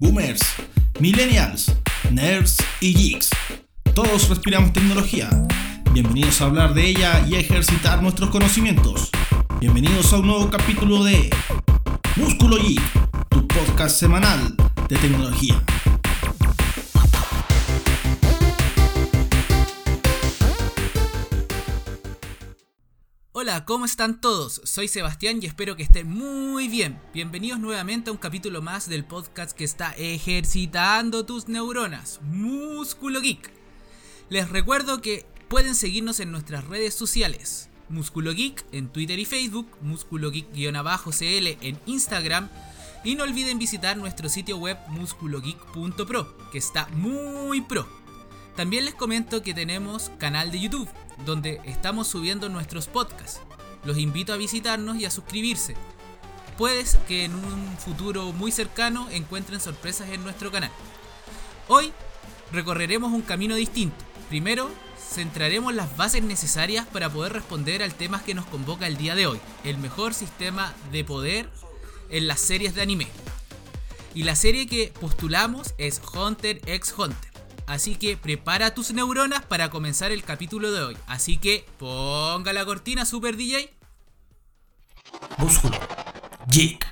boomers, millennials, nerds y geeks. Todos respiramos tecnología. Bienvenidos a hablar de ella y a ejercitar nuestros conocimientos. Bienvenidos a un nuevo capítulo de Músculo Geek, tu podcast semanal de tecnología. Hola, ¿cómo están todos? Soy Sebastián y espero que estén muy bien. Bienvenidos nuevamente a un capítulo más del podcast que está ejercitando tus neuronas, Músculo Geek. Les recuerdo que pueden seguirnos en nuestras redes sociales. Músculo Geek en Twitter y Facebook, Músculo Geek-CL en Instagram y no olviden visitar nuestro sitio web musculogeek.pro, que está muy pro. También les comento que tenemos canal de YouTube, donde estamos subiendo nuestros podcasts. Los invito a visitarnos y a suscribirse. Puedes que en un futuro muy cercano encuentren sorpresas en nuestro canal. Hoy recorreremos un camino distinto. Primero, centraremos las bases necesarias para poder responder al tema que nos convoca el día de hoy, el mejor sistema de poder en las series de anime. Y la serie que postulamos es Hunter x Hunter. Así que prepara tus neuronas para comenzar el capítulo de hoy. Así que ponga la cortina Super DJ. Músculo Geek.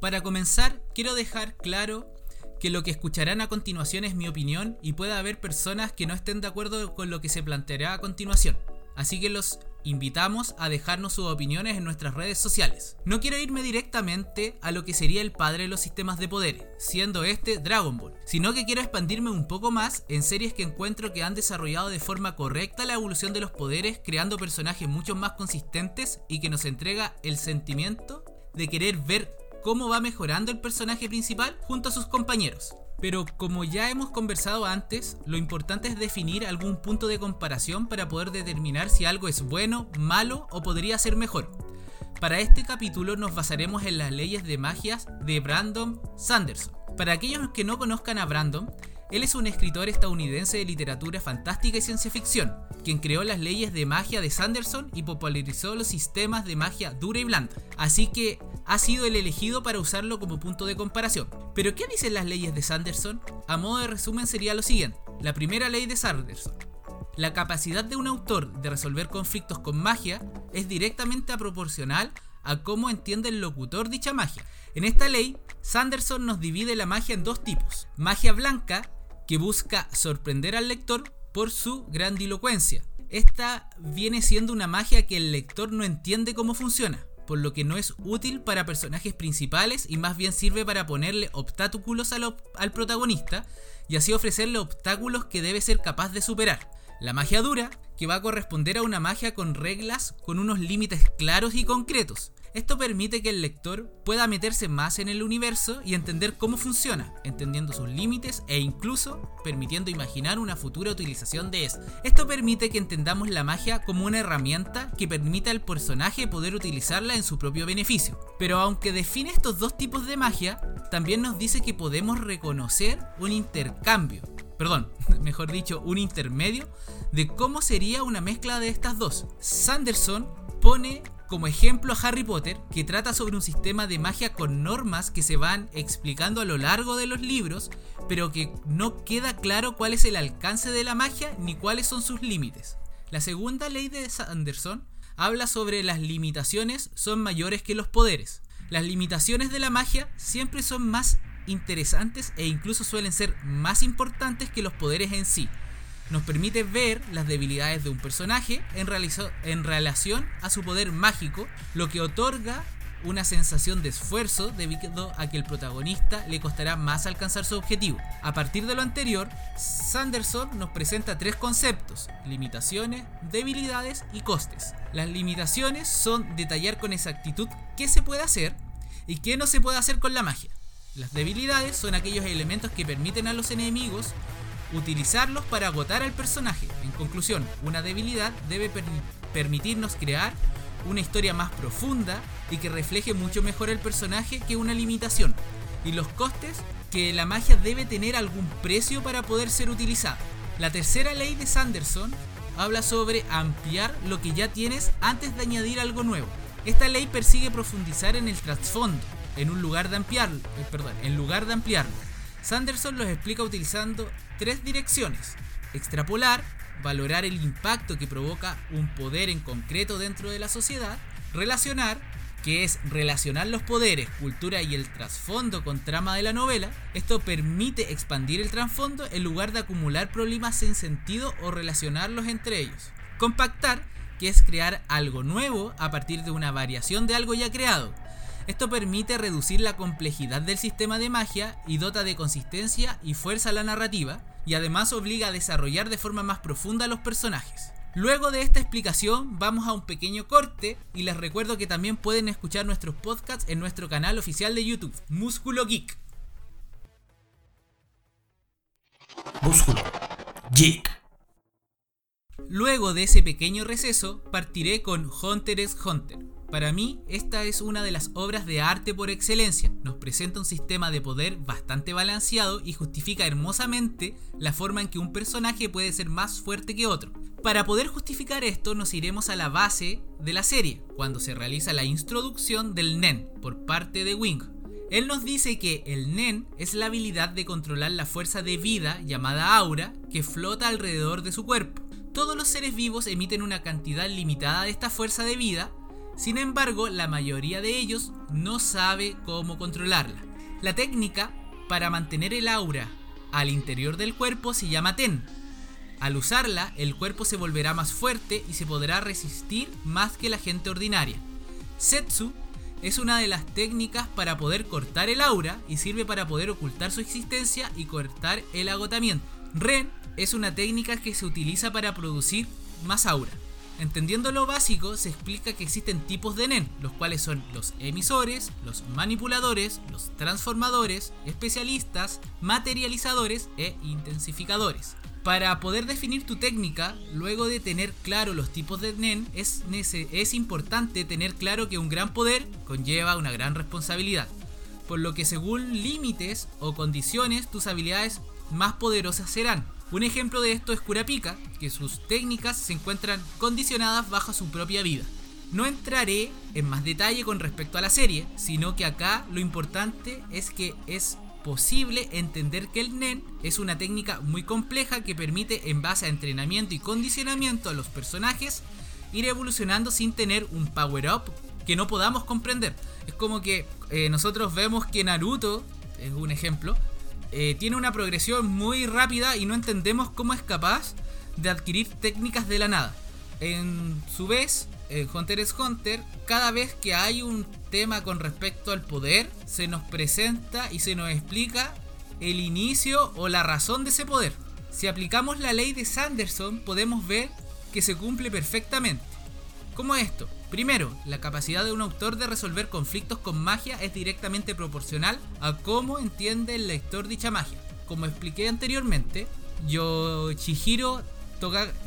Para comenzar, quiero dejar claro que lo que escucharán a continuación es mi opinión y puede haber personas que no estén de acuerdo con lo que se planteará a continuación. Así que los invitamos a dejarnos sus opiniones en nuestras redes sociales. No quiero irme directamente a lo que sería el padre de los sistemas de poder, siendo este Dragon Ball, sino que quiero expandirme un poco más en series que encuentro que han desarrollado de forma correcta la evolución de los poderes, creando personajes mucho más consistentes y que nos entrega el sentimiento de querer ver cómo va mejorando el personaje principal junto a sus compañeros. Pero como ya hemos conversado antes, lo importante es definir algún punto de comparación para poder determinar si algo es bueno, malo o podría ser mejor. Para este capítulo nos basaremos en las leyes de magias de Brandon Sanderson. Para aquellos que no conozcan a Brandon, él es un escritor estadounidense de literatura fantástica y ciencia ficción, quien creó las leyes de magia de Sanderson y popularizó los sistemas de magia dura y blanda. Así que ha sido el elegido para usarlo como punto de comparación. Pero ¿qué dicen las leyes de Sanderson? A modo de resumen sería lo siguiente. La primera ley de Sanderson. La capacidad de un autor de resolver conflictos con magia es directamente proporcional a cómo entiende el locutor dicha magia. En esta ley, Sanderson nos divide la magia en dos tipos. Magia blanca, que busca sorprender al lector por su grandilocuencia. Esta viene siendo una magia que el lector no entiende cómo funciona, por lo que no es útil para personajes principales y más bien sirve para ponerle obstáculos al, al, protagonista y así ofrecerle obstáculos que debe ser capaz de superar. La magia dura, que va a corresponder a una magia con reglas con unos límites claros y concretos. Esto permite que el lector pueda meterse más en el universo y entender cómo funciona, entendiendo sus límites e incluso permitiendo imaginar una futura utilización de eso. Esto permite que entendamos la magia como una herramienta que permita al personaje poder utilizarla en su propio beneficio. Pero aunque define estos dos tipos de magia, también nos dice que podemos reconocer un intercambio perdón, mejor dicho, un intermedio de cómo sería una mezcla de estas dos. Sanderson pone como ejemplo a Harry Potter, que trata sobre un sistema de magia con normas que se van explicando a lo largo de los libros, pero que no queda claro cuál es el alcance de la magia ni cuáles son sus límites. La segunda ley de Sanderson habla sobre las limitaciones son mayores que los poderes. Las limitaciones de la magia siempre son más interesantes e incluso suelen ser más importantes que los poderes en sí nos permite ver las debilidades de un personaje en, relación a su poder mágico, lo que otorga una sensación de esfuerzo debido a que el protagonista le costará más alcanzar su objetivo. A partir de lo anterior, Sanderson nos presenta tres conceptos, limitaciones, debilidades y costes. Las limitaciones son detallar con exactitud qué se puede hacer y qué no se puede hacer con la magia. Las debilidades son aquellos elementos que permiten a los enemigos utilizarlos para agotar al personaje. En conclusión, una debilidad debe permitirnos crear una historia más profunda y que refleje mucho mejor el personaje que una limitación. Y los costes, que la magia debe tener algún precio para poder ser utilizada. La tercera ley de Sanderson habla sobre ampliar lo que ya tienes antes de añadir algo nuevo. Esta ley persigue profundizar en el trasfondo, en un lugar de ampliarlo, eh, perdón, en lugar de ampliarlo. Sanderson los explica utilizando tres direcciones: extrapolar, valorar el impacto que provoca un poder en concreto dentro de la sociedad, relacionar, que es relacionar los poderes, cultura y el trasfondo con trama de la novela, esto permite expandir el trasfondo en lugar de acumular problemas sin sentido o relacionarlos entre ellos. Compactar, que es crear algo nuevo a partir de una variación de algo ya creado. Esto permite reducir la complejidad del sistema de magia y dota de consistencia y fuerza a la narrativa, y además obliga a desarrollar de forma más profunda a los personajes. Luego de esta explicación vamos a un pequeño corte y les recuerdo que también pueden escuchar nuestros podcasts en nuestro canal oficial de YouTube, Músculo Geek. Músculo Geek. Luego de ese pequeño receso, partiré con Hunter x Hunter. Para mí, esta es una de las obras de arte por excelencia. Nos presenta un sistema de poder bastante balanceado y justifica hermosamente la forma en que un personaje puede ser más fuerte que otro. Para poder justificar esto nos iremos a la base de la serie, cuando se realiza la introducción del Nen por parte de Wing. Él nos dice que el Nen es la habilidad de controlar la fuerza de vida llamada aura que flota alrededor de su cuerpo. Todos los seres vivos emiten una cantidad limitada de esta fuerza de vida, sin embargo la mayoría de ellos no sabe cómo controlarla. La técnica para mantener el aura al interior del cuerpo se llama TEN. Al usarla, el cuerpo se volverá más fuerte y se podrá resistir más que la gente ordinaria. Setsu es una de las técnicas para poder cortar el aura y sirve para poder ocultar su existencia y cortar el agotamiento. Ren es una técnica que se utiliza para producir más aura. Entendiendo lo básico, se explica que existen tipos de NEN, los cuales son los emisores, los manipuladores, los transformadores, especialistas, materializadores e intensificadores. Para poder definir tu técnica, luego de tener claro los tipos de NEN, es, es importante tener claro que un gran poder conlleva una gran responsabilidad, por lo que según límites o condiciones tus habilidades más poderosas serán. Un ejemplo de esto es Kurapika, que sus técnicas se encuentran condicionadas bajo su propia vida. No entraré en más detalle con respecto a la serie, sino que acá lo importante es que es posible entender que el NEN es una técnica muy compleja que permite en base a entrenamiento y condicionamiento a los personajes ir evolucionando sin tener un power up que no podamos comprender. Es como que eh, nosotros vemos que Naruto, es un ejemplo, eh, tiene una progresión muy rápida y no entendemos cómo es capaz de adquirir técnicas de la nada. En su vez, en Hunter x Hunter, cada vez que hay un tema con respecto al poder, se nos presenta y se nos explica el inicio o la razón de ese poder. Si aplicamos la ley de Sanderson, podemos ver que se cumple perfectamente. ¿Cómo esto? Primero, la capacidad de un autor de resolver conflictos con magia es directamente proporcional a cómo entiende el lector dicha magia. Como expliqué anteriormente, Yoshihiro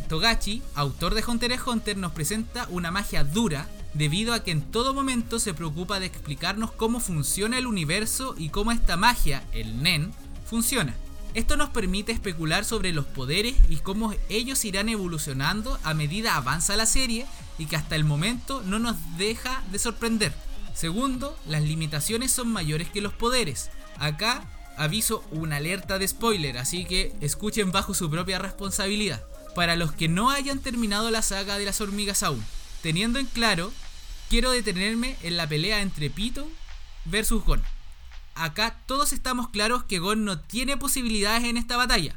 Togachi, autor de Hunter x Hunter, nos presenta una magia dura debido a que en todo momento se preocupa de explicarnos cómo funciona el universo y cómo esta magia, el Nen, funciona. Esto nos permite especular sobre los poderes y cómo ellos irán evolucionando a medida avanza la serie y que hasta el momento no nos deja de sorprender. Segundo, las limitaciones son mayores que los poderes. Acá aviso una alerta de spoiler, así que escuchen bajo su propia responsabilidad. Para los que no hayan terminado la saga de las hormigas aún, teniendo en claro, quiero detenerme en la pelea entre Pito versus Gon. Acá todos estamos claros que Gon no tiene posibilidades en esta batalla.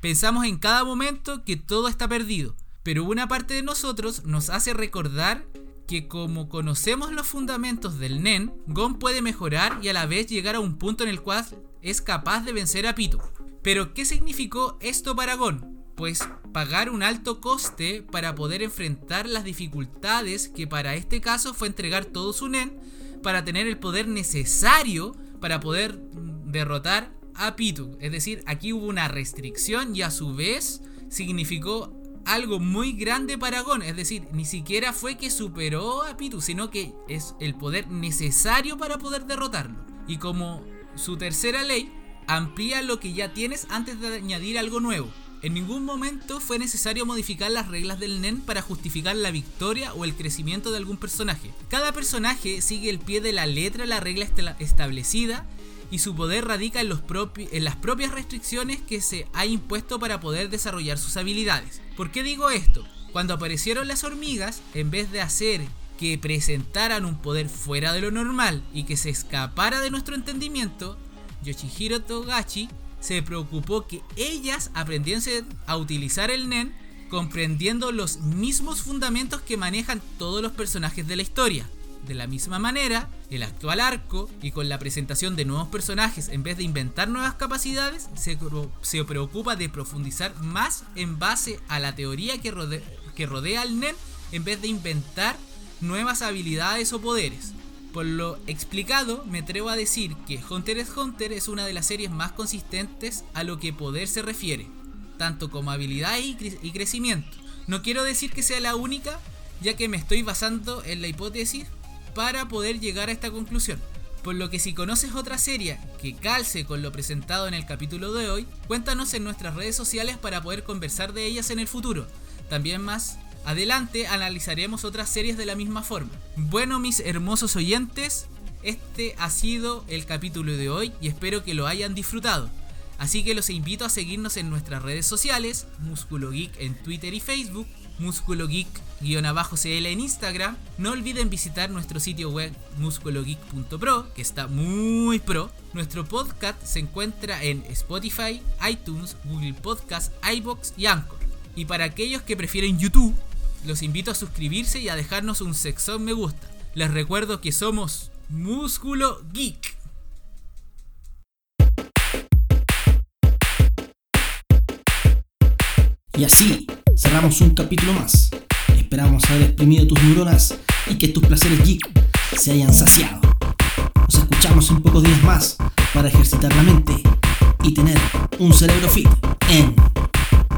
Pensamos en cada momento que todo está perdido, pero una parte de nosotros nos hace recordar que como conocemos los fundamentos del Nen, Gon puede mejorar y a la vez llegar a un punto en el cual es capaz de vencer a Pito. Pero ¿qué significó esto para Gon? Pues pagar un alto coste para poder enfrentar las dificultades que para este caso fue entregar todo su Nen para tener el poder necesario para poder derrotar a Pitu. Es decir, aquí hubo una restricción y a su vez significó algo muy grande para Gon. Es decir, ni siquiera fue que superó a Pitu, sino que es el poder necesario para poder derrotarlo. Y como su tercera ley, amplía lo que ya tienes antes de añadir algo nuevo. En ningún momento fue necesario modificar las reglas del NEN para justificar la victoria o el crecimiento de algún personaje. Cada personaje sigue el pie de la letra la regla establecida y su poder radica en, las propias restricciones que se ha impuesto para poder desarrollar sus habilidades. ¿Por qué digo esto? Cuando aparecieron las hormigas, en vez de hacer que presentaran un poder fuera de lo normal y que se escapara de nuestro entendimiento, Yoshihiro Togashi se preocupó que ellas aprendiesen a utilizar el NEN comprendiendo los mismos fundamentos que manejan todos los personajes de la historia. De la misma manera, el actual arco, y con la presentación de nuevos personajes en vez de inventar nuevas capacidades, se, preocupa de profundizar más en base a la teoría que, que rodea al NEN en vez de inventar nuevas habilidades o poderes. Por lo explicado, me atrevo a decir que Hunter x Hunter es una de las series más consistentes a lo que poder se refiere, tanto como habilidad y crecimiento. No quiero decir que sea la única, ya que me estoy basando en la hipótesis para poder llegar a esta conclusión. Por lo que si conoces otra serie que calce con lo presentado en el capítulo de hoy, cuéntanos en nuestras redes sociales para poder conversar de ellas en el futuro. También más adelante analizaremos otras series de la misma forma. Bueno mis hermosos oyentes, este ha sido el capítulo de hoy y espero que lo hayan disfrutado. Así que los invito a seguirnos en nuestras redes sociales, Músculo Geek en Twitter y Facebook, Músculo Geek-CL en Instagram. No olviden visitar nuestro sitio web musculogeek.pro, que está muy pro. Nuestro podcast se encuentra en Spotify, iTunes, Google Podcast, iBox y Anchor. Y para aquellos que prefieren YouTube, los invito a suscribirse y a dejarnos un sexón me gusta. Les recuerdo que somos Músculo Geek. Y así cerramos un capítulo más. Esperamos haber exprimido tus neuronas y que tus placeres geek se hayan saciado. Nos escuchamos en pocos días más para ejercitar la mente y tener un cerebro fit en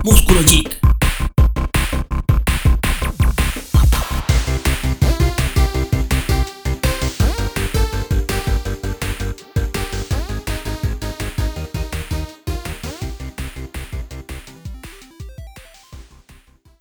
Músculo Geek.